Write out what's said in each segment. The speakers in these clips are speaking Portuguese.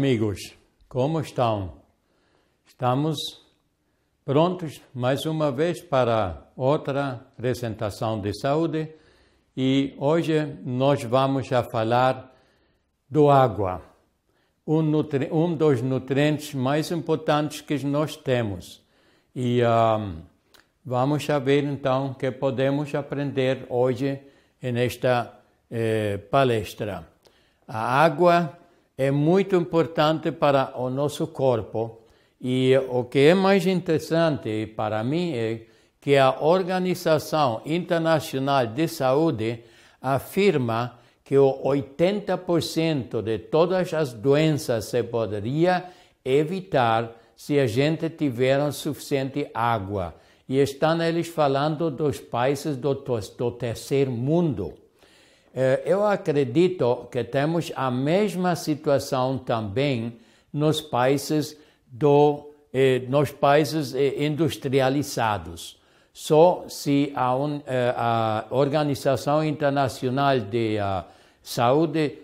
amigos, como estão? Estamos prontos mais uma vez para outra apresentação de saúde e hoje nós vamos a falar do água, um, um dos nutrientes mais importantes que nós temos. E um, vamos ver então que podemos aprender hoje nesta eh, palestra. A água é muito importante para o nosso corpo. E o que é mais interessante para mim é que a Organização Internacional de Saúde afirma que o 80% de todas as doenças se poderia evitar se a gente tiver suficiente água. E estão eles falando dos países do, do terceiro mundo. Eh, eu acredito que temos a mesma situação também nos países do, eh, nos países eh, industrializados. Só se a, un, a Organização Internacional de Saúde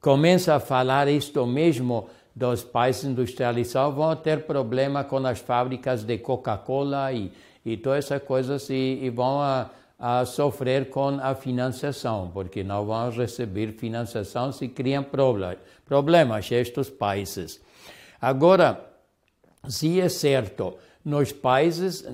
começa a falar isto mesmo dos países industrializados, vão ter problema com as fábricas de Coca-Cola e, e todas essas coisas e, e vão a, a sofrer com a financiação, porque não vão receber financiação se criam problemas estes países. Agora, se é certo, nos países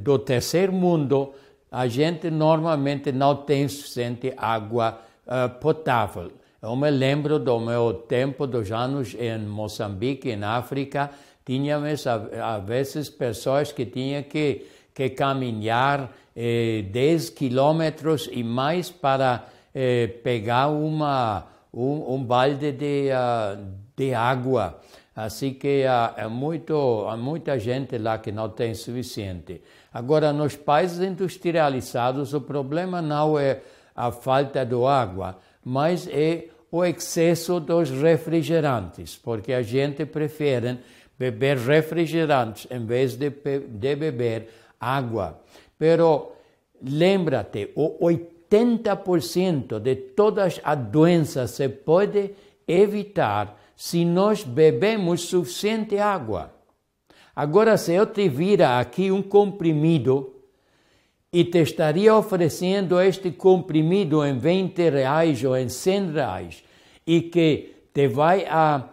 do terceiro mundo, a gente normalmente não tem suficiente água uh, potável. Eu me lembro do meu tempo dos anos em Moçambique, em África, tínhamos às vezes pessoas que tinham que, que caminhar eh, 10 quilômetros e mais para eh, pegar uma, um, um balde de, uh, de água. Assim que uh, é muito, há muita gente lá que não tem suficiente. Agora, nos países industrializados, o problema não é a falta de água, mas é o excesso dos refrigerantes, porque a gente prefere beber refrigerantes em vez de, de beber água. Pero lembrate, o 80% de todas as doenças se pode evitar se nós bebemos suficiente água. Agora, se eu te vira aqui um comprimido e te estaria oferecendo este comprimido em 20 reais ou em 100 reais e que te vai a,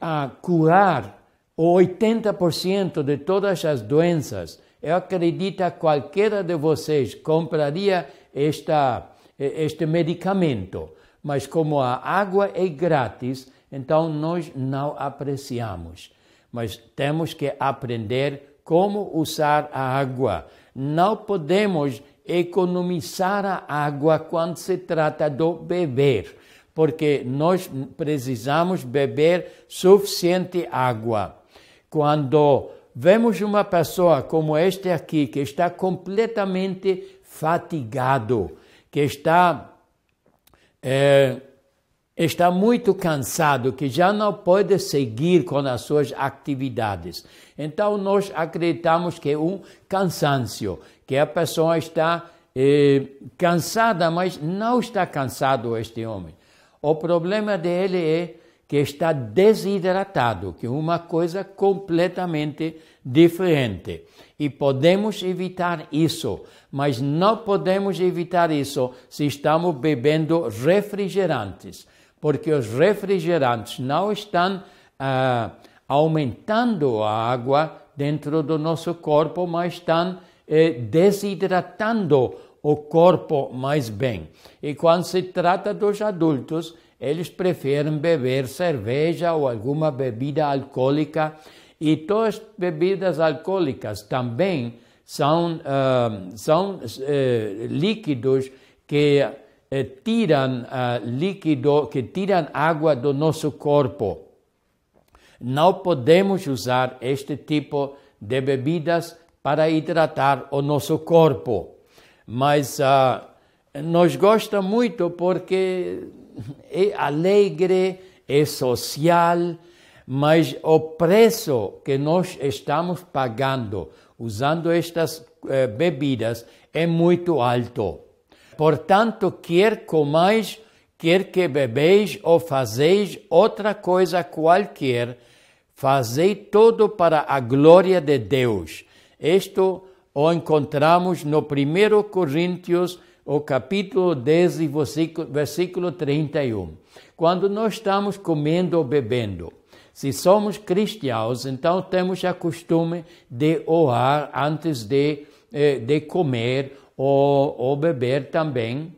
a curar o 80% de todas as doenças, eu acredito que qualquer de vocês compraria esta, este medicamento, mas como a água é grátis, então nós não apreciamos. Mas temos que aprender como usar a água. Não podemos economizar a água quando se trata do beber, porque nós precisamos beber suficiente água. Quando vemos uma pessoa como este aqui, que está completamente fatigado, que está, é, está muito cansado, que já não pode seguir com as suas atividades. Então, nós acreditamos que é um cansaço, que a pessoa está é, cansada, mas não está cansado este homem. O problema dele é que está desidratado, que é uma coisa completamente diferente. E podemos evitar isso, mas não podemos evitar isso se estamos bebendo refrigerantes, porque os refrigerantes não estão ah, aumentando a água dentro do nosso corpo, mas estão eh, desidratando o corpo mais bem. E quando se trata dos adultos, eles preferem beber cerveja ou alguma bebida alcoólica e todas as bebidas alcoólicas também são, uh, são uh, líquidos que uh, tiram líquido, que tiram água do nosso corpo. Não podemos usar este tipo de bebidas para hidratar o nosso corpo. Mas uh, nos gosta muito porque alegre, é social, mas o preço que nós estamos pagando usando estas eh, bebidas é muito alto. Portanto, quer comais, quer que bebeis ou fazeis outra coisa qualquer, fazei tudo para a glória de Deus. Isto o encontramos no 1 Coríntios, o capítulo 10, versículo 31. Quando nós estamos comendo ou bebendo, se somos cristãos, então temos a costume de orar antes de, eh, de comer ou, ou beber também.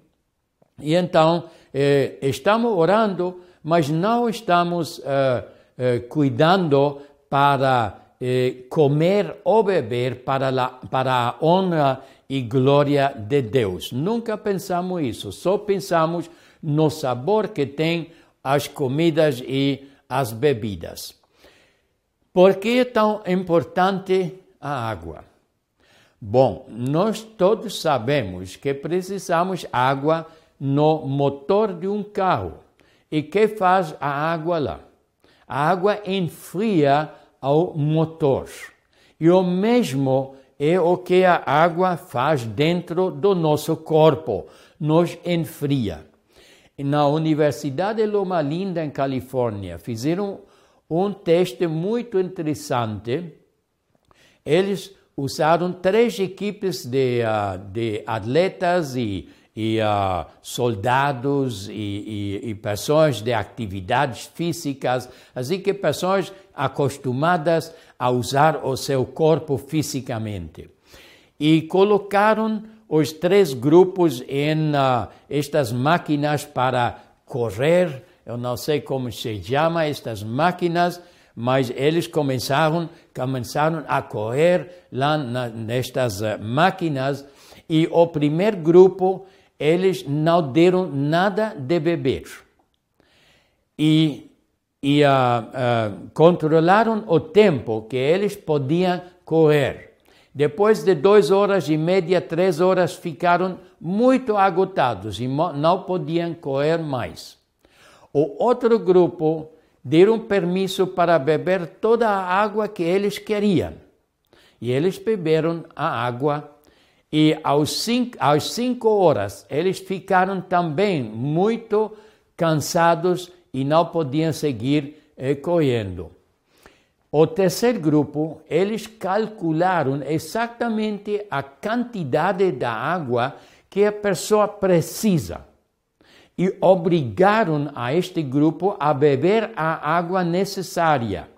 E então, eh, estamos orando, mas não estamos eh, eh, cuidando para eh, comer ou beber para, la, para a honra e glória de Deus. Nunca pensamos isso, só pensamos no sabor que tem as comidas e as bebidas. Por que é tão importante a água? Bom, nós todos sabemos que precisamos água no motor de um carro. E que faz a água lá? A água enfria o motor. E o mesmo é o que a água faz dentro do nosso corpo, nos enfria. Na Universidade Loma Linda, em Califórnia, fizeram um teste muito interessante. Eles usaram três equipes de, uh, de atletas e, e uh, soldados e, e, e, pessoas de atividades físicas, assim que pessoas acostumadas a usar o seu corpo fisicamente. E colocaram os três grupos em uh, estas máquinas para correr, eu não sei como se chama estas máquinas, mas eles começaram, começaram a correr lá na, nestas uh, máquinas. E o primeiro grupo eles não deram nada de beber e, e uh, uh, controlaram o tempo que eles podiam correr. Depois de duas horas e meia, três horas, ficaram muito agotados e não podiam correr mais. O outro grupo deram permisso para beber toda a água que eles queriam. E eles beberam a água e aos cinco, às cinco horas eles ficaram também muito cansados e não podiam seguir eh, correndo. O terceiro grupo, eles calcularam exatamente a quantidade da água que a pessoa precisa e obrigaram a este grupo a beber a água necessária.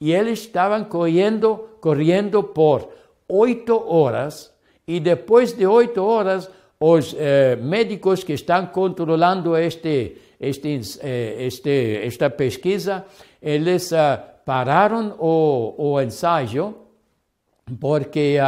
E eles estavam correndo, correndo por oito horas, e depois de oito horas, os eh, médicos que estão controlando este, este, eh, este, esta pesquisa, eles uh, pararam o, o ensaio porque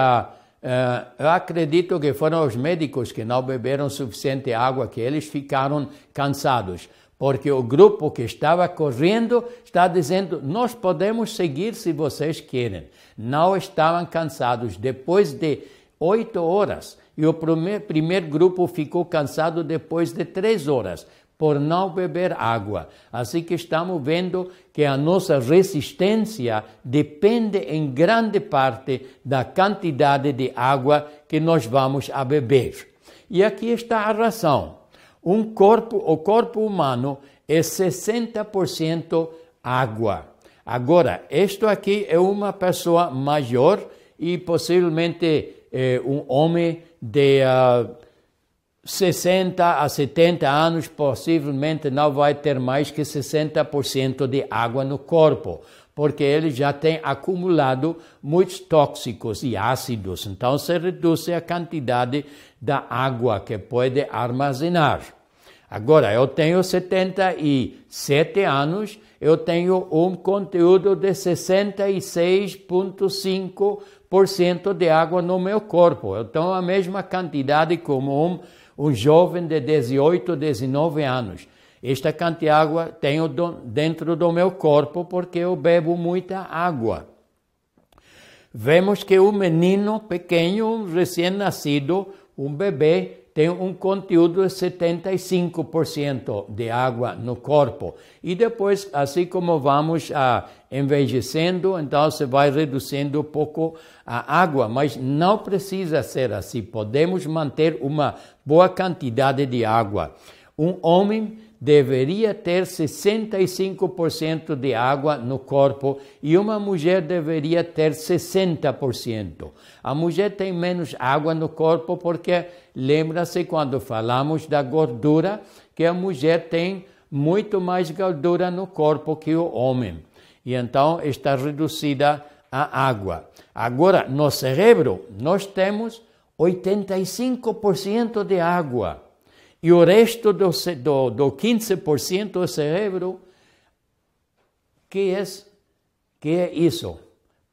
Uh, eu acredito que foram os médicos que não beberam suficiente água, que eles ficaram cansados, porque o grupo que estava correndo está dizendo: nós podemos seguir se vocês querem. Não estavam cansados. Depois de oito horas, e o primeiro, grupo ficou cansado depois de três horas por não beber água. Assim que estamos vendo que a nossa resistência depende em grande parte da quantidade de água que nós vamos a beber. E aqui está a razão. Um corpo, o corpo humano é 60% água. Agora, isto aqui é uma pessoa maior e possivelmente é, um homem de uh, 60 a 70 anos, possivelmente não vai ter mais que 60% de água no corpo, porque ele já tem acumulado muitos tóxicos e ácidos, então se reduz a quantidade da água que pode armazenar. Agora, eu tenho 77 anos, eu tenho um conteúdo de 66,5% de água no meu corpo. Eu tenho a mesma quantidade como um um jovem de 18, 19 anos. Esta quantidade de água tenho dentro do meu corpo porque eu bebo muita água. vemos que um menino pequeno, recém-nascido, um bebê, tem um conteúdo de 75% de água no corpo. E depois, assim como vamos a envelhecendo, então você vai reduzindo um pouco a água, mas não precisa ser assim. Podemos manter uma boa quantidade de água. Um homem deveria ter 65% de água no corpo e uma mulher deveria ter 60%. A mulher tem menos água no corpo porque lembra-se quando falamos da gordura que a mulher tem muito mais gordura no corpo que o homem. E então está reduzida a água. Agora, no cérebro, nós temos 85% de água. E o resto do, do, do 15% do cérebro, que é, que é isso?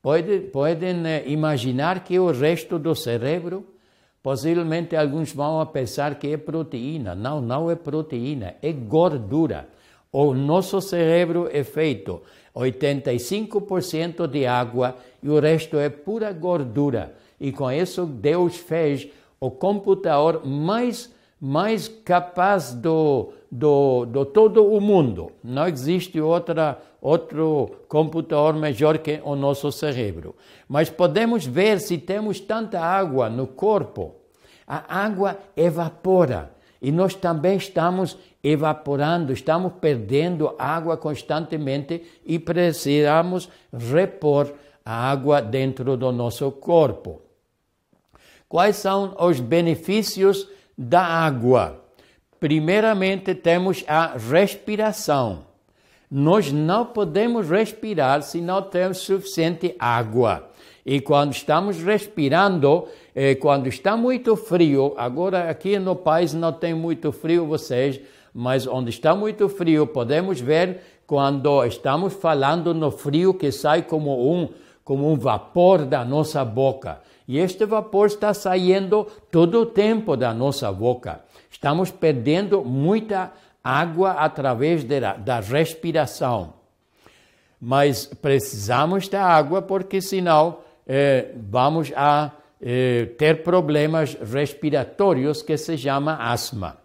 Pode, podem eh, imaginar que o resto do cérebro, possivelmente alguns vão pensar que é proteína. Não, não é proteína, é gordura. O nosso cérebro é feito 85% de água e o resto é pura gordura. E com isso Deus fez o computador mais mais capaz do, do, do todo o mundo. Não existe outra, outro computador melhor que o nosso cérebro. Mas podemos ver se temos tanta água no corpo. A água evapora e nós também estamos evaporando, estamos perdendo água constantemente e precisamos repor a água dentro do nosso corpo. Quais são os benefícios da água. Primeiramente, temos a respiração. Nós não podemos respirar se não temos suficiente água. E quando estamos respirando, eh, quando está muito frio, agora aqui no país não tem muito frio vocês, mas onde está muito frio, podemos ver quando estamos falando no frio que sai como um, como um vapor da nossa boca. E este vapor está saindo todo o tempo da nossa boca. Estamos perdendo muita água através de, da respiração. Mas precisamos da água porque senão eh, vamos a eh, ter problemas respiratórios que se chama asma.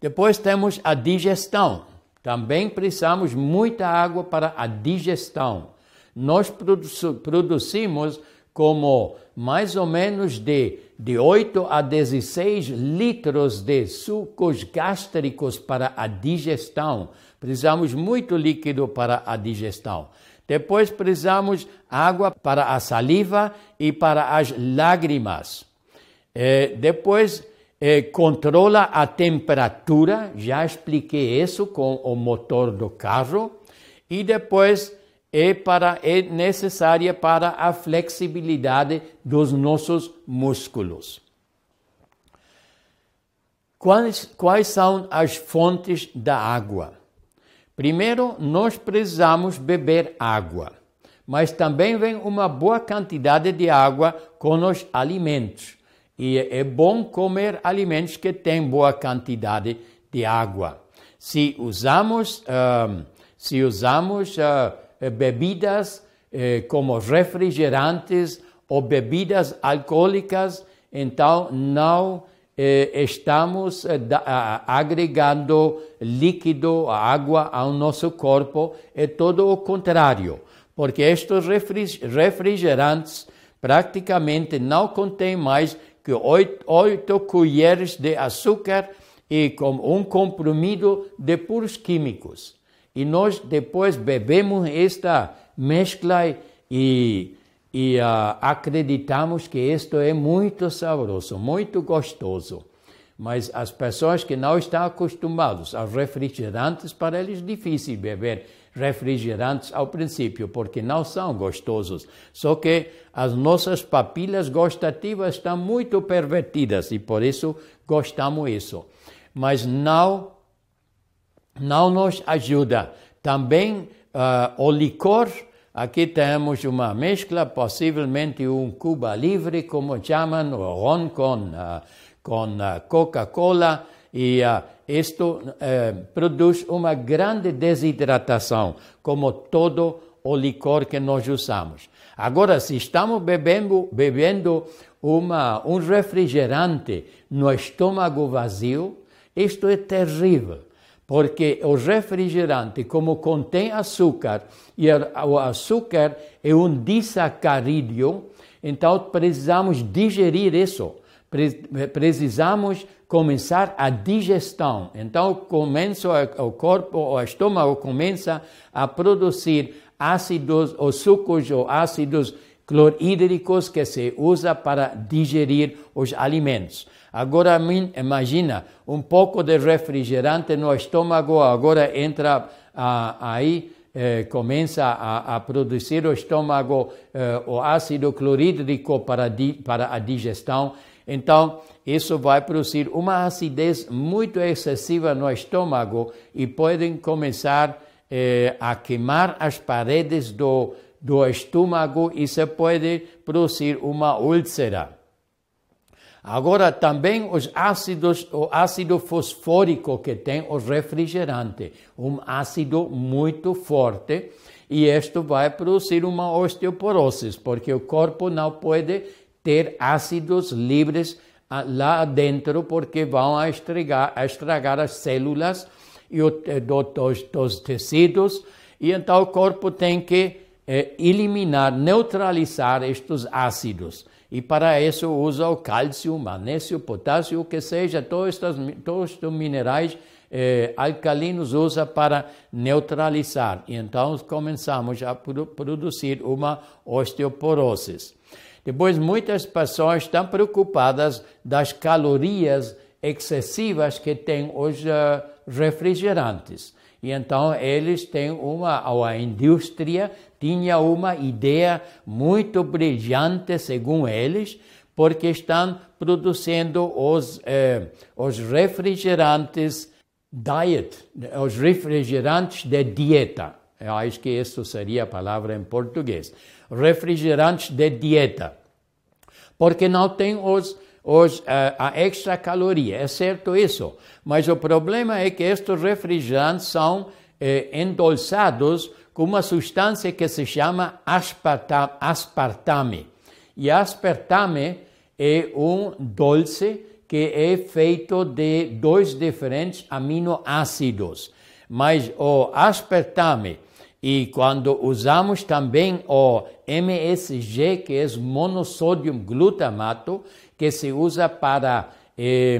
Depois temos a digestão. Também precisamos muita água para a digestão. Nós produ produzimos como mais ou menos de, de 8 a 16 litros de sucos gástricos para a digestão. Precisamos muito líquido para a digestão. Depois precisamos água para a saliva e para as lágrimas. É, depois é, controla a temperatura, já expliquei isso com o motor do carro. E depois é, para, é necessária para a flexibilidade dos nossos músculos. Quais, quais são as fontes da água? Primeiro, nós precisamos beber água, mas também vem uma boa quantidade de água com os alimentos. E é bom comer alimentos que têm boa quantidade de água. Se usamos, uh, se usamos uh, bebidas eh, como refrigerantes ou bebidas alcoólicas, então não eh, estamos eh, da, agregando líquido, água ao nosso corpo, é todo o contrário, porque estes refrigerantes praticamente não contêm mais que oito colheres de açúcar e com um comprimido de puros químicos e nós depois bebemos esta mescla e, e uh, acreditamos que isto é muito saboroso, muito gostoso. Mas as pessoas que não estão acostumadas aos refrigerantes, para eles é difícil beber refrigerantes ao princípio, porque não são gostosos. Só que as nossas papilas gustativas estão muito pervertidas e por isso gostamos isso. Mas não não nos ajuda. Também uh, o licor, aqui temos uma mescla, possivelmente um Cuba Livre, como chamam, o ron com, uh, com uh, Coca-Cola, e isto produz uma grande desidratação, como todo o licor que nós usamos. Agora, se estamos bebendo, bebendo uma, um refrigerante no estômago vazio, isto é terrível, porque o refrigerante, como contém açúcar, e o açúcar é um disacarídeo, então precisamos digerir isso, precisamos começar a digestão. Então começa o corpo, o estômago começa a produzir ácidos ou sucos ou ácidos clorídricos que se usa para digerir os alimentos. Agora imagina um pouco de refrigerante no estômago, agora entra ah, aí eh, começa a, a, produzir o estômago eh, o ácido clorídrico para, di, para a digestão. Então, isso vai produzir uma acidez muito excessiva no estômago e podem começar eh, a queimar as paredes do, do estômago e se pode produzir uma úlcera. Agora, também os ácidos, o ácido fosfórico que tem o refrigerante, um ácido muito forte, e isto vai produzir uma osteoporose, porque o corpo não pode ter ácidos livres ah, lá dentro, porque vão estragar, estragar as células e o, eh, dos, dos tecidos, e então o corpo tem que eh, eliminar, neutralizar estes ácidos. E para isso usa o cálcio, magnésio, potássio, que seja, todos estes, todos estes minerais eh, alcalinos usa para neutralizar. E então começamos a produzir uma osteoporose. Depois, muitas pessoas estão preocupadas das calorias excessivas que têm os uh, refrigerantes. E então eles têm uma, a indústria tinha uma ideia muito brilhante, segundo eles, porque estão produzindo os, eh, os refrigerantes diet, os refrigerantes de dieta. Eu acho que isso seria a palavra em português. Refrigerantes de dieta. Porque não tem os, os, a, a extra caloria, é certo isso. Mas o problema é que estes refrigerantes são eh, uma substância que se chama aspartame. E aspartame é um doce que é feito de dois diferentes aminoácidos. Mas o aspartame e quando usamos também o MSG, que é monossódio glutamato, que se usa para eh,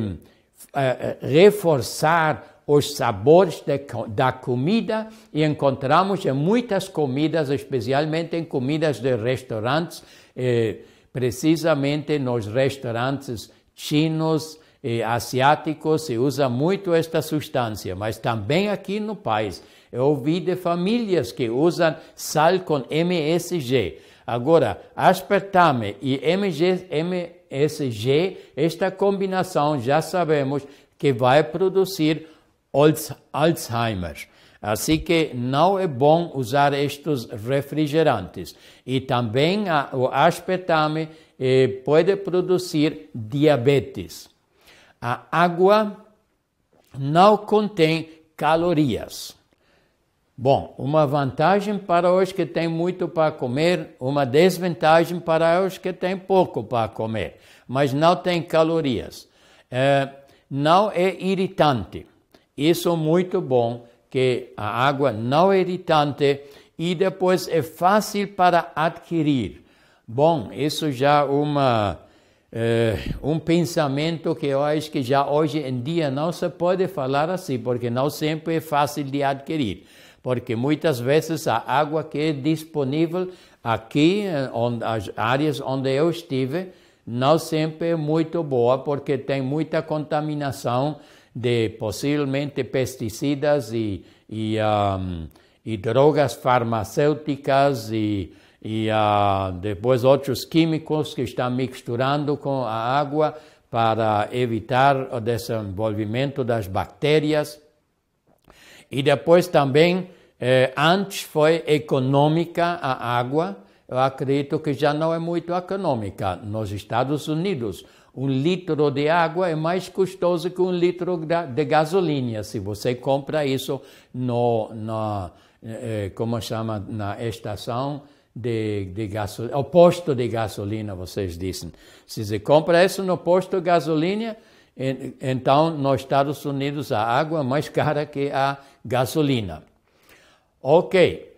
eh, reforçar os sabores de, da comida e encontramos em muitas comidas, especialmente em comidas de restaurantes, eh, precisamente nos restaurantes chinos e asiáticos se usa muito esta substância, mas também aqui no país. Eu ouvi de famílias que usam sal com MSG. Agora, aspartame e MG, MSG, esta combinação já sabemos que vai produzir Alzheimer. Assim que não é bom usar estes refrigerantes. E também o aspartame eh, pode produzir diabetes. A água não contém calorias. Bom, uma vantagem para os que têm muito para comer, uma desvantagem para os que têm pouco para comer, mas não tem calorias. É, não é irritante. Isso é muito bom, que a água não é irritante e depois é fácil para adquirir. Bom, isso já é uma, é, um pensamento que eu acho que já hoje em dia não se pode falar assim, porque não sempre é fácil de adquirir porque muitas vezes a água que é disponível aqui, onde, as áreas onde eu estive, não sempre é muito boa, porque tem muita contaminação de possivelmente pesticidas e, e, um, drogas farmacêuticas e, e uh, depois outros químicos que estão misturando com a água para evitar o desenvolvimento das bactérias. E depois também, eh, antes foi econômica a água, eu acredito que já não é muito econômica. Nos Estados Unidos, um litro de água é mais custoso que um litro de gasolina. Se você compra isso no, no eh, como chama, na estação de, de gasolina, o posto de gasolina, vocês dizem. Se você compra isso no posto de gasolina, então nos Estados Unidos a água é mais cara que a gasolina. Ok,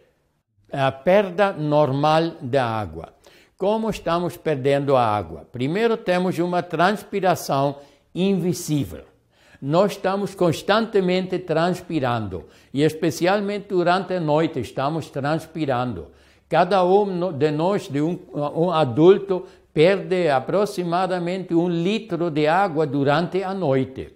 a perda normal da água. Como estamos perdendo a água? Primeiro temos uma transpiração invisível. Nós estamos constantemente transpirando e especialmente durante a noite estamos transpirando. Cada um de nós, de um, um adulto, perde aproximadamente um litro de água durante a noite.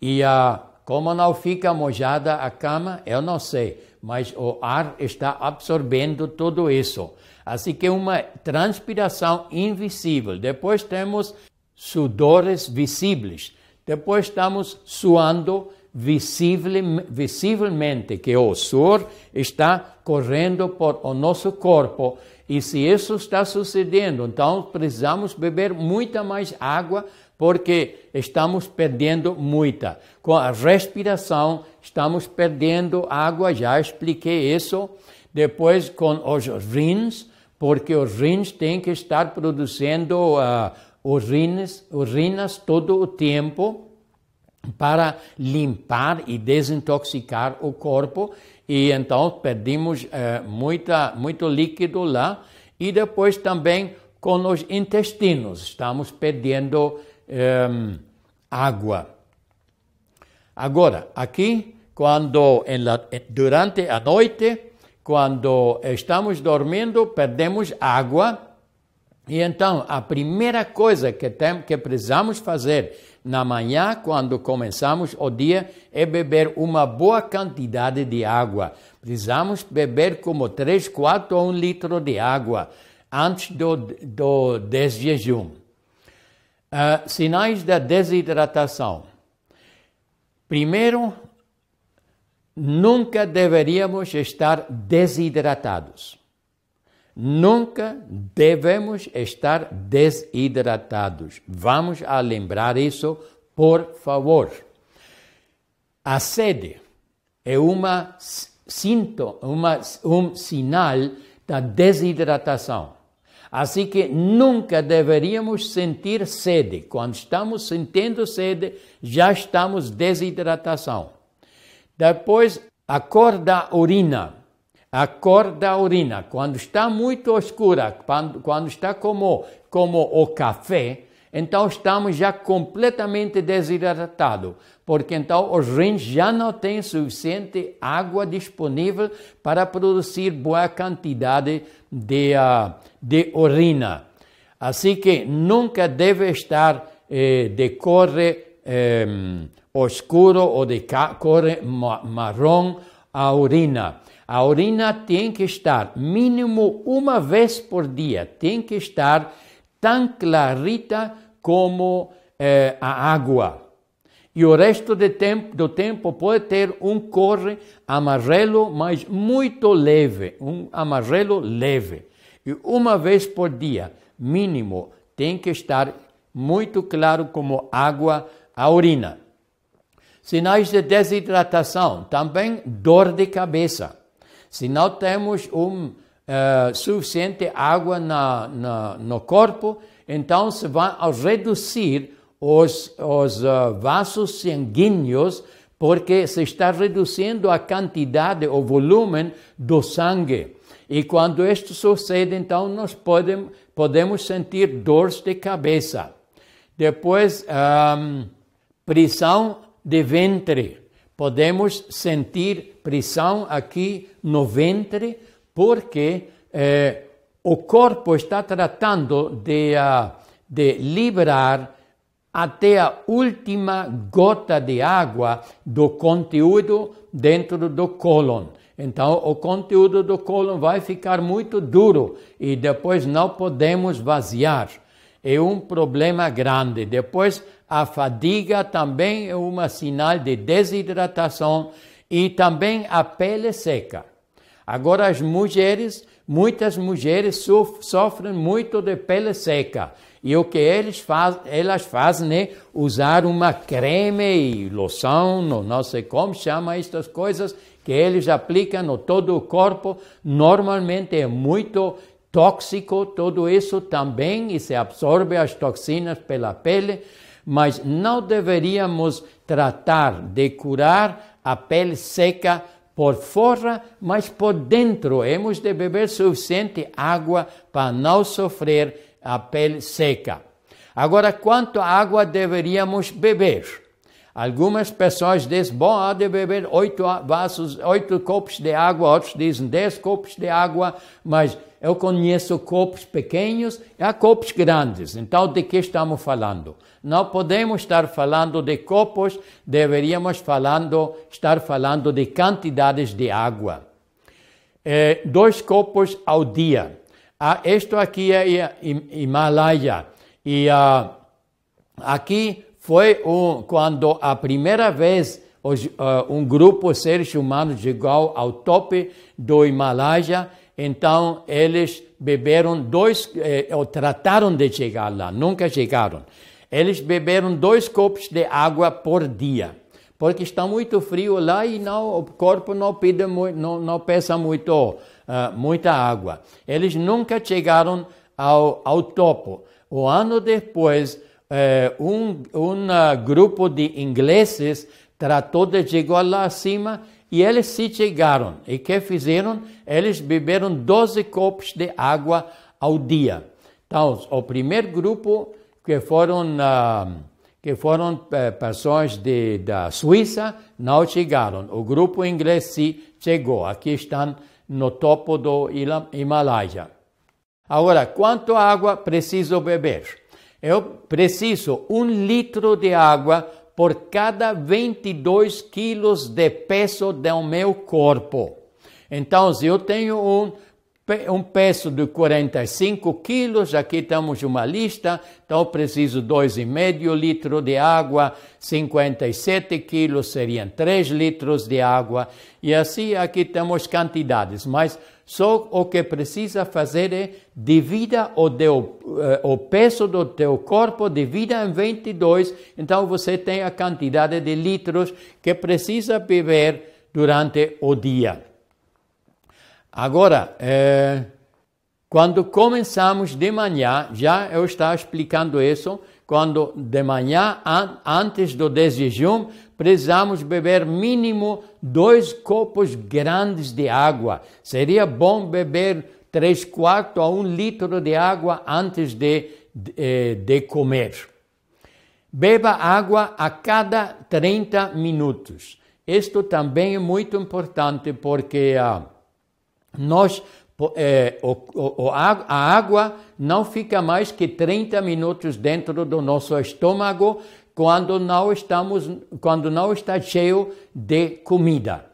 E uh, como não fica mojada a cama, eu não sei, mas o ar está absorvendo tudo isso. Assim que uma transpiração invisível. Depois temos sudores visíveis. Depois estamos suando visivelmente, que o suor está correndo por o nosso corpo. E se isso está sucedendo, então precisamos beber muita mais água, porque estamos perdendo muita. Com a respiração, estamos perdendo água, já expliquei isso. Depois, com os rins, porque os rins têm que estar produzindo uh, urinas, urinas todo o tempo para limpar e desintoxicar o corpo. E então perdemos uh, muita, muito líquido lá. E depois também com os intestinos. Estamos perdendo um, eh, água. Agora, aqui, quando la, durante a noite quando estamos dormindo, perdemos água. E então, a primeira coisa que, tem, que precisamos fazer na manhã, quando começamos o dia, é beber uma boa quantidade de água. Precisamos beber como 3, 4 ou 1 litro de água antes do, do desjejum. Uh, sinais da desidratação. Primeiro, nunca deveríamos estar desidratados. Nunca devemos estar desidratados. Vamos a lembrar isso, por favor. A sede é uma, sinto, uma, um sinal da desidratação. Assim que nunca deveríamos sentir sede. Quando estamos sentindo sede, já estamos desidratação. Depois, a cor da urina. A cor da urina, quando está muito escura, quando, quando está como, como o café, então estamos já completamente desidratados, porque então os rins já não têm suficiente água disponível para produzir boa quantidade de, uh, de urina. Assim que nunca deve estar eh, de cor eh, oscuro ou de cor marrom a urina. A urina tem que estar mínimo uma vez por dia, tem que estar tão clarita como eh, a água. E o resto tempo, do tempo pode ter um cor amarelo, mas muito leve, um amarelo leve. E uma vez por dia, mínimo, tem que estar muito claro como água a urina. Sinais de desidratação, também dor de cabeça. Se não temos um, uh, suficiente água na, na, no corpo, então se vai reduzir os, os uh, vasos sanguíneos, porque se está reduzindo a quantidade, o volume do sangue. E quando isto sucede, então nós podemos, podemos sentir dores de cabeça. Depois, um, prisão de ventre. Podemos sentir pressão aqui no ventre porque eh, o corpo está tratando de, uh, de liberar até a última gota de água do conteúdo dentro do cólon. Então, o conteúdo do cólon vai ficar muito duro e depois não podemos vaziar. É um problema grande. Depois, a fadiga também é um sinal de desidratação e também a pele seca. Agora, as mulheres, muitas mulheres sofrem muito de pele seca. E o que eles faz, elas fazem é usar uma creme e loção, não sei como chama estas coisas, que eles aplicam no todo o corpo, normalmente é muito tóxico, tudo isso também, e se absorve as toxinas pela pele, mas não deveríamos tratar de curar a pele seca por fora, mas por dentro. Hemos de beber suficiente água para não sofrer a pele seca. Agora, quanto água deveríamos beber? Algumas pessoas dizem, bom, há de beber oito vasos, oito copos de água, outros dizem dez copos de água, mas eu conheço copos pequenos e há copos grandes. Então, de que estamos falando? Não podemos estar falando de copos, deveríamos falando, estar falando de quantidades de água. É, dois copos ao dia. Ah, isto aqui é Himalaia. E uh, aqui foi um, quando a primeira vez uh, um grupo de seres humanos chegou ao topo do Himalaia então eles beberam dois, eh, ou trataram de chegar lá, nunca chegaram. Eles beberam dois copos de água por dia, porque está muito frio lá e não, o corpo não, pede, não, não pesa muito, uh, muita água. Eles nunca chegaram ao, ao topo. O ano depois, eh, um, uh, grupo de ingleses tratou de chegar lá acima e eles se chegaram. E que fizeram? Eles beberam 12 copos de água ao dia. Então, o primeiro grupo que foram, uh, que foram uh, pessoas de, da Suíça não chegaram. O grupo inglês se chegou. Aqui estão no topo do Himalaia. Agora, quanto água preciso beber? Eu preciso um litro de água por cada 22 quilos de peso do meu corpo. Então, se eu tenho um, um peso de 45 quilos, aqui temos uma lista, então preciso 2,5 litros de água, 57 quilos seriam 3 litros de água, e assim aqui temos quantidades, mas só o que precisa fazer é divida o, teu, eh, o peso do teu corpo, divida em 22, então você tem a quantidade de litros que precisa beber durante o dia. Agora, eh, quando começamos de manhã, já eu estava explicando isso, quando de manhã, an antes do desjejum, precisamos beber mínimo dois copos grandes de água. Seria bom beber três quartos a um litro de água antes de, de, eh, de comer. Beba água a cada 30 minutos. Isto também é muito importante porque ah, nós é, o, o, a água não fica mais que 30 minutos dentro do nosso estômago quando não estamos, quando não está cheio de comida.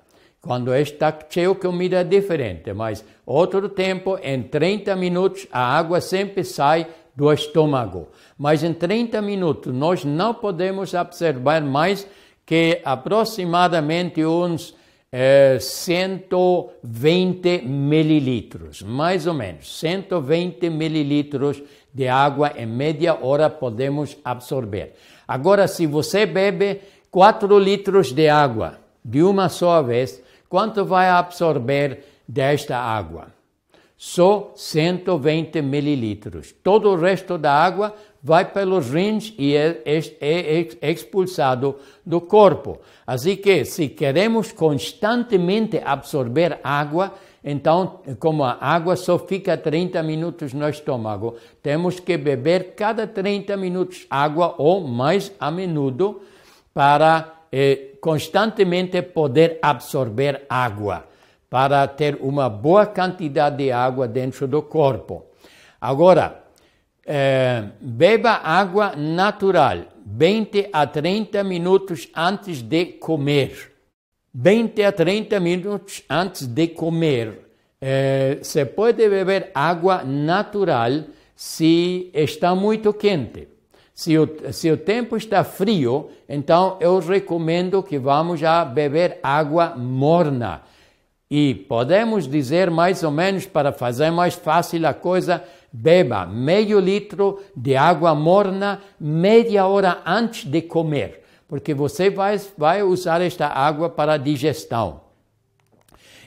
Quando está cheio de comida é diferente, mas outro tempo, em 30 minutos, a água sempre sai do estômago. Mas em 30 minutos nós não podemos observar mais que aproximadamente uns eh, 120 mililitros, mais ou menos, 120 mililitros de água em média hora podemos absorver. Agora, se você bebe 4 litros de água de uma só vez, quanto vai absorver desta água? Só 120 mililitros. Todo o resto da água vai pelos rins e é, é, é expulsado do corpo. Assim que, se queremos constantemente absorver água, então, como a água só fica 30 minutos no estômago, temos que beber cada 30 minutos água ou mais a menudo para eh, constantemente poder absorver água, para ter uma boa quantidade de água dentro do corpo. Agora, eh, beba água natural, 20 a 30 minutos antes de comer. 20 a 30 minutos antes de comer. Se pode beber água natural se está muito quente. Se o, se o tempo está frio, então eu recomendo que vamos a beber água morna. E podemos dizer mais ou menos, para fazer mais fácil a coisa, beba meio litro de água morna meia hora antes de comer porque você vai, vai usar esta água para digestão.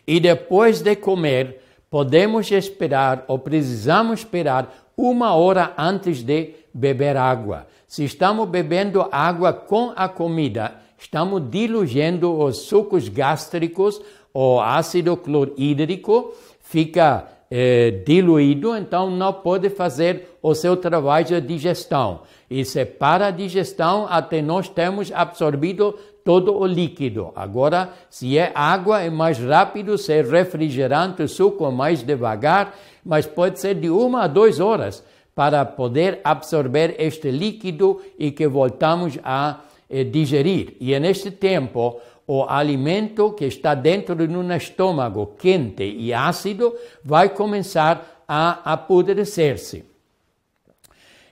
E depois de comer, podemos esperar ou precisamos esperar uma hora antes de beber água. Se estamos bebendo água com a comida, estamos diluindo os sucos gástricos, o ácido clorídrico fica eh, diluído, então não pode fazer o seu trabalho de digestão. E se para a digestão, até nós temos absorvido todo o líquido. Agora, se é água, é mais rápido, se é refrigerante, suco, mais devagar, mas pode ser de uma a duas horas para poder absorver este líquido e que voltamos a eh, digerir. E neste tempo, o alimento que está dentro de um estômago quente e ácido vai começar a apodrecer-se.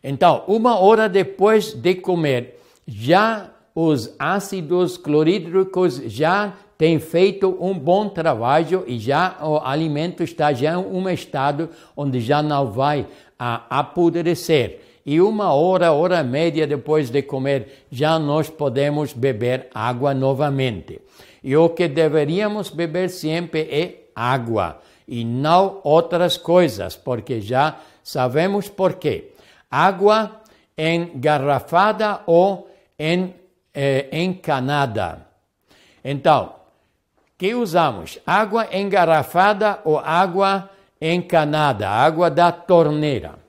Então, uma hora depois de comer, já os ácidos clorídricos já têm feito um bom trabalho e já o alimento está já em um estado onde já não vai apodrecer. E uma hora, hora média depois de comer, já nós podemos beber água novamente. E o que deveríamos beber sempre é água e não outras coisas, porque já sabemos por quê. Água engarrafada ou em, eh, encanada. Então, que usamos? Água engarrafada ou água encanada, água da torneira?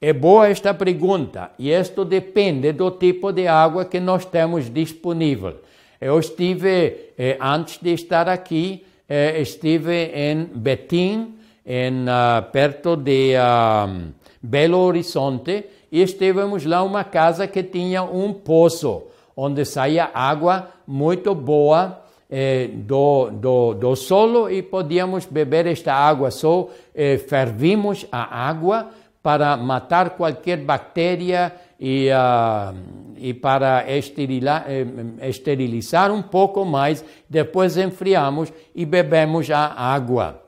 É boa esta pergunta e isto depende do tipo de água que nós temos disponível. Eu estive, eh, antes de estar aqui, eh, estive em Betim, em, uh, perto de uh, Belo Horizonte, e estivemos lá uma casa que tinha um poço, onde saía água muito boa eh, do, do, do solo e podíamos beber esta água. Só eh, fervimos a água para matar qualquer bactéria e, uh, e para esterilizar, eh, esterilizar um pouco mais. Depois enfriamos e bebemos a água.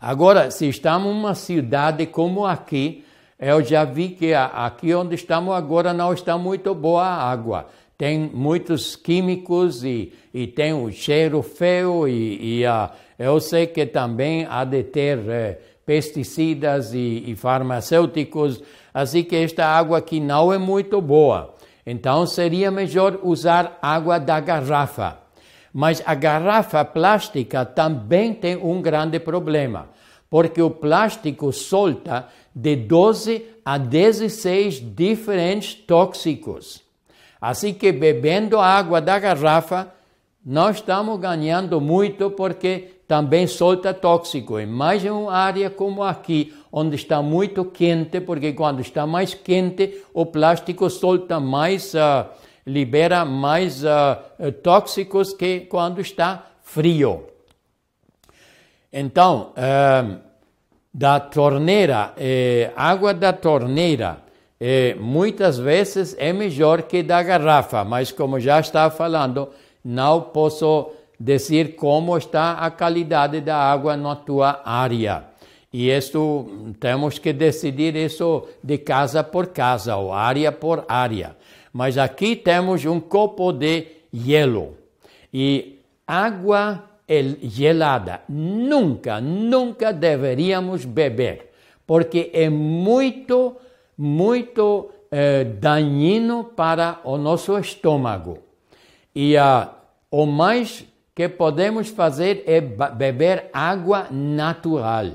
Agora, se estamos em uma cidade como aqui, eu já vi que aqui onde estamos agora não está muito boa a água tem muitos químicos e, e tem um cheiro feio e, e uh, eu sei que também há de ter uh, pesticidas e, e, farmacêuticos, assim que esta água aqui não é muito boa. Então seria melhor usar água da garrafa. Mas a garrafa plástica também tem um grande problema, porque o plástico solta de 12 a 16 diferentes tóxicos. Assim que bebendo água da garrafa, nós estamos ganhando muito porque também solta tóxico. Em mais em uma área como aqui, onde está muito quente, porque quando está mais quente, o plástico solta mais, uh, libera mais uh, tóxicos que quando está frio. Então, uh, da torneira, eh, água da torneira, muitas vezes é melhor que da garrafa, mas como já estava falando, não posso dizer como está a qualidade da água na tua área. E isso temos que decidir isso de casa por casa, ou área por área. Mas aqui temos um copo de gelo. E água gelada nunca, nunca deveríamos beber, porque é muito muito eh, daninho para o nosso estômago. E ah, o mais que podemos fazer é beber água natural.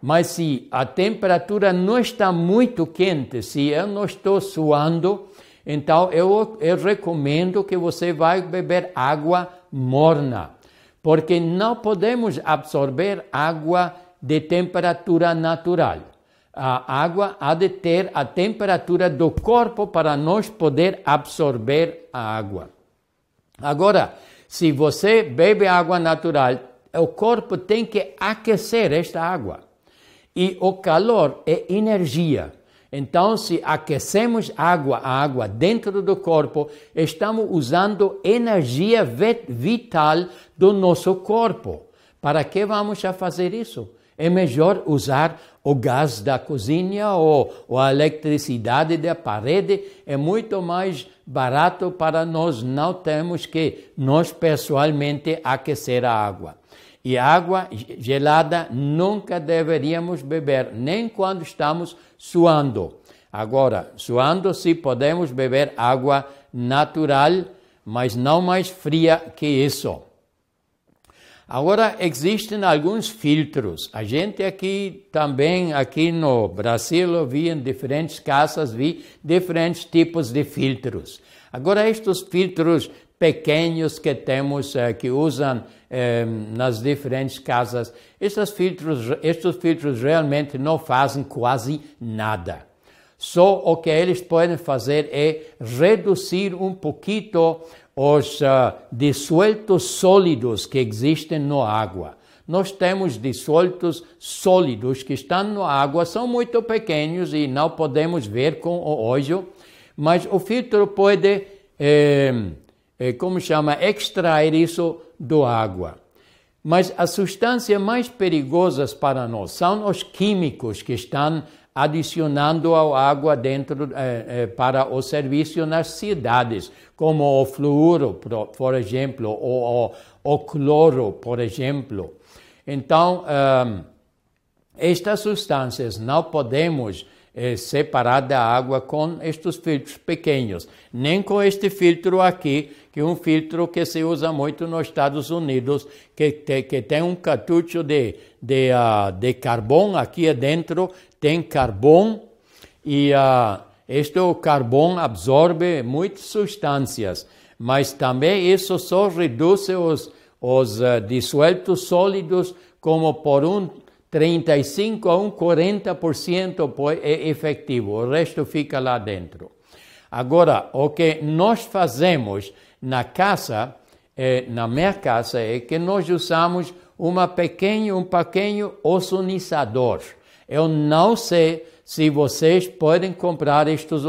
Mas se a temperatura não está muito quente, se eu não estou suando, então eu, eu recomendo que você vá beber água morna, porque não podemos absorver água de temperatura natural a água há de ter a temperatura do corpo para nós poder absorver a água. Agora, se você bebe água natural, o corpo tem que aquecer esta água. E o calor é energia. Então, se aquecemos água, água dentro do corpo, estamos usando energia vital do nosso corpo. Para que vamos a fazer isso? É melhor usar o gás da cozinha ou, ou a eletricidade da parede. É muito mais barato para nós não temos que nós pessoalmente aquecer a água. E água gelada nunca deveríamos beber, nem quando estamos suando. Agora, suando sim podemos beber água natural, mas não mais fria que isso. Agora existem alguns filtros. A gente aqui também, aqui no Brasil, eu vi em diferentes casas, vi diferentes tipos de filtros. Agora estes filtros pequenos que temos, eh, que usam eh, nas diferentes casas, estes filtros, estes filtros realmente não fazem quase nada. Só o que eles podem fazer é reduzir um pouquinho os uh, dissoltos sólidos que existem na água. Nós temos dissoltos sólidos que estão na água, são muito pequenos e não podemos ver com o olho, mas o filtro pode, eh, eh, como chama, extrair isso da água. Mas as substâncias mais perigosas para nós são os químicos que estão adicionando a água dentro eh, eh, para o serviço nas cidades, como o fluoro, por, por exemplo, ou o, o, cloro, por exemplo. Então, um, estas substâncias não podemos eh, da água com estes filtros pequenos, nem com este filtro aqui, que é um filtro que se usa muito nos Estados Unidos, que, te, que tem um cartucho de, de, uh, de carvão aqui dentro tem carbono e uh, este carbono absorve muitas substâncias, mas também isso só reduz os, os uh, dissoltos sólidos como por um 35 a um 40% é efetivo, o resto fica lá dentro. Agora, o que nós fazemos na casa, eh, na minha casa, é que nós usamos uma pequeno, um pequeno ozonizador. Eu não sei se vocês podem comprar estes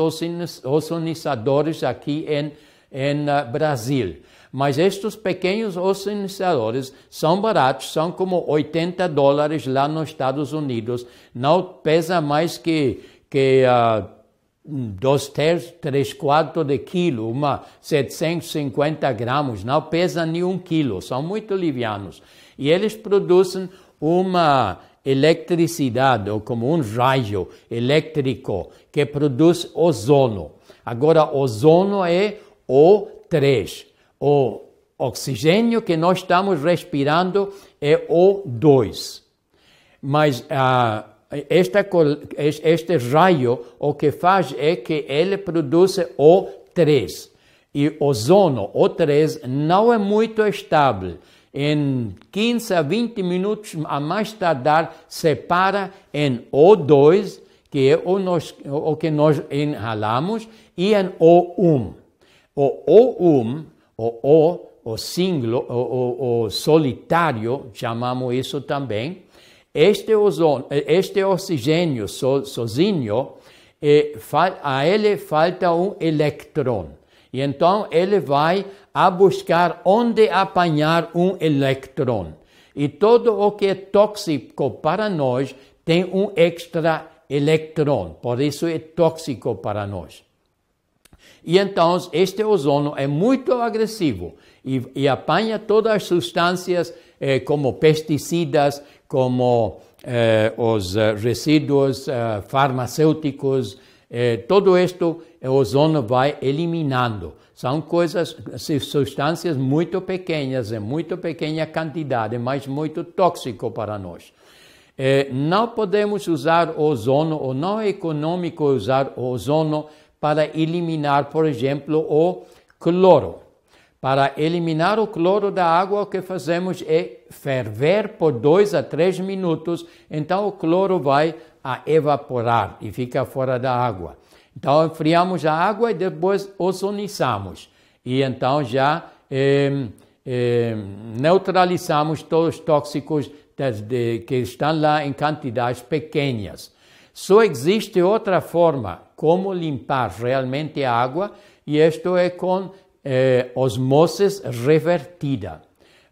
ozonizadores aqui em, em uh, Brasil. Mas estes pequenos ozonizadores são baratos, são como 80 dólares lá nos Estados Unidos. Não pesa mais que, que uh, dois terços, três quartos de quilo, uma 750 gramas, não pesa nem um quilo, são muito livianos. E eles produzem uma eletricidade, ou como um raio elétrico que produz ozono. Agora, ozono é O3. O oxigênio que nós estamos respirando é O2. Mas uh, esta, este raio o que faz é que ele produz O3. E ozono, O3, não é muito estável em 15 a 20 minutos a mais tardar, separa em O2, que é o, nos, o que nós inhalamos, e em O1. O O1, o O, o single, o, o, o solitário, chamamos isso também, este, ozônio, este oxigênio so, sozinho, é, a ele falta um elétron. E então ele vai a buscar onde apanhar um elétron. E todo o que é tóxico para nós tem um extra elétron, por isso é tóxico para nós. E então, este ozono é muito agressivo e, e apanha todas as substâncias eh, como pesticidas, como eh, os eh, resíduos eh, farmacêuticos, eh, todo isto o ozono vai eliminando. São coisas, substâncias muito pequenas, em muito pequena quantidade, mas muito tóxico para nós. Não podemos usar ozono, ou não é econômico usar ozono para eliminar, por exemplo, o cloro. Para eliminar o cloro da água, o que fazemos é ferver por dois a três minutos, então o cloro vai a evaporar e fica fora da água. Então, enfriamos a água e depois ozonizamos. E então já eh, neutralizamos todos os tóxicos de, que estão lá em quantidades pequenas. Só existe outra forma como limpar realmente a água, e isto é com eh, osmose revertida.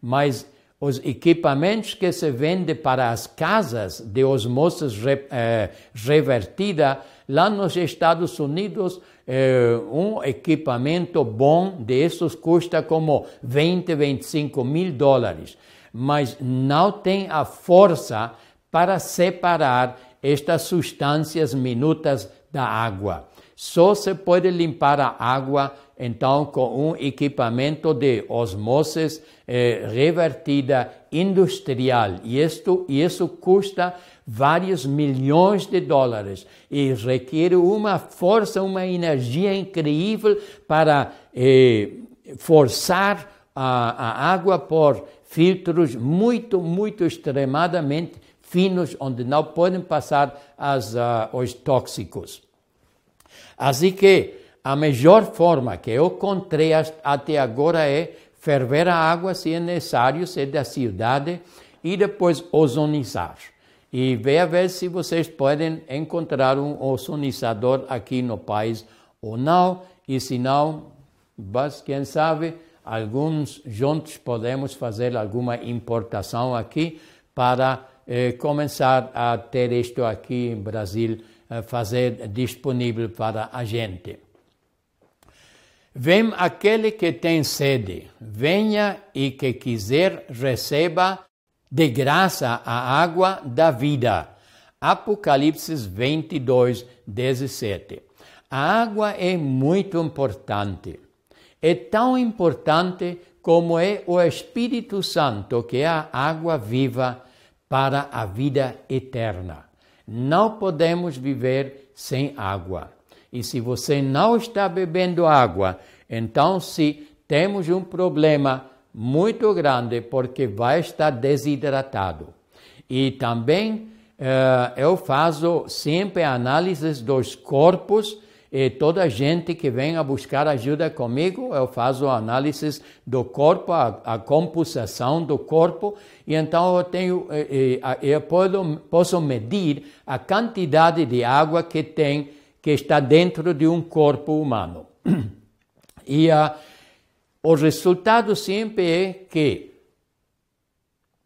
Mas os equipamentos que se vendem para as casas de osmose re, eh, revertida Lá nos Estados Unidos, eh, um equipamento bom desses custa como 20, 25 mil dólares. mas não tem a força para separar estas substâncias minutas da água. Só se pode limpar a água então com um equipamento de osmose eh, revertida industrial. E isto, isso custa vários milhões de dólares e requer uma força, uma energia incrível para eh, forçar a, a água por filtros muito, muito extremadamente finos, onde não podem passar as, uh, os tóxicos. Assim que a melhor forma que eu encontrei até agora é ferver a água, se é necessário, se é da cidade, e depois ozonizar. E veja ver se vocês podem encontrar um ozonizador aqui no país ou não, e se não, mas quem sabe, alguns juntos podemos fazer alguma importação aqui para eh, começar a ter isto aqui em Brasil eh, fazer disponível para a gente. Vem aquele que tem sede, venha e que quiser receba de graça a água da vida. Apocalipse 22, 17. A água é muito importante. É tão importante como é o Espírito Santo, que é a água viva para a vida eterna. Não podemos viver sem água. E se você não está bebendo água, então se temos um problema muito grande porque vai estar desidratado. E também uh, eu faço sempre análises dos corpos e toda gente que vem a buscar ajuda comigo, eu faço análises do corpo, a, a composição do corpo, e então eu tenho, eu posso, posso medir a quantidade de água que tem, que está dentro de um corpo humano. E uh, o resultado sempre é que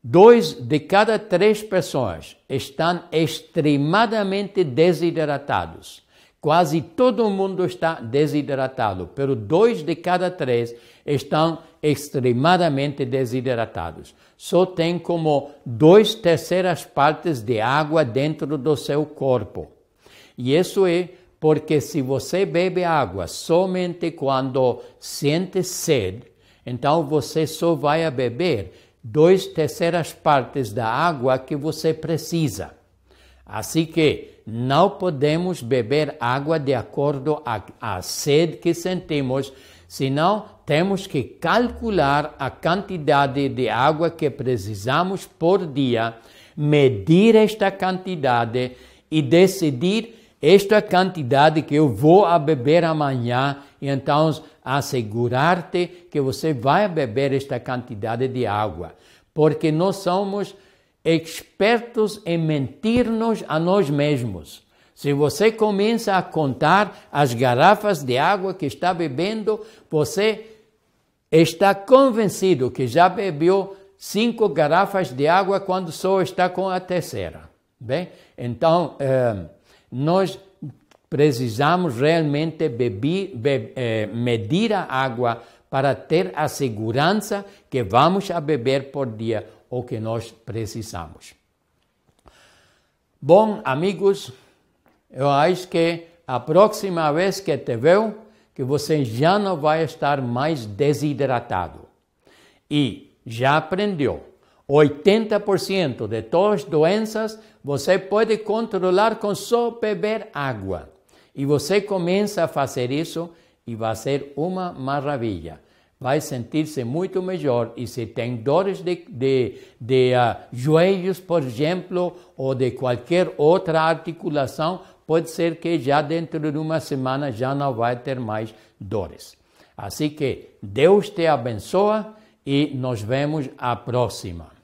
dois de cada três pessoas estão extremadamente desidratados. Quase todo mundo está desidratado, pero dois de cada três estão extremadamente desidratados. Só tem como duas terceiras partes de água dentro do seu corpo. E isso é porque se você bebe água somente quando sente sede, então você só vai beber duas terceiras partes da água que você precisa. Assim que não podemos beber água de acordo à, sede que sentimos, senão temos que calcular a quantidade de água que precisamos por dia, medir esta quantidade e decidir esta quantidade que eu vou a beber amanhã, e então assegurar-te que você vai beber esta quantidade de água, porque nós somos expertos em mentir-nos a nós mesmos. Se você começa a contar as garrafas de água que está bebendo, você está convencido que já bebeu cinco garrafas de água quando só está com a terceira. Bem, então eh, nós precisamos realmente beber, be, eh, medir a água para ter a segurança que vamos a beber por dia o que nós precisamos. Bom, amigos, eu acho que a próxima vez que te ver, que você já não vai estar mais desidratado. E já aprendeu. 80% de todas as doenças você pode controlar com só beber água. E você começa a fazer isso e vai ser uma maravilha vai sentir-se muito melhor. E se tem dores de, de, de uh, joelhos, por exemplo, ou de qualquer outra articulação, pode ser que já dentro de uma semana já não vai ter mais dores. Assim que Deus te abençoa e nos vemos a próxima.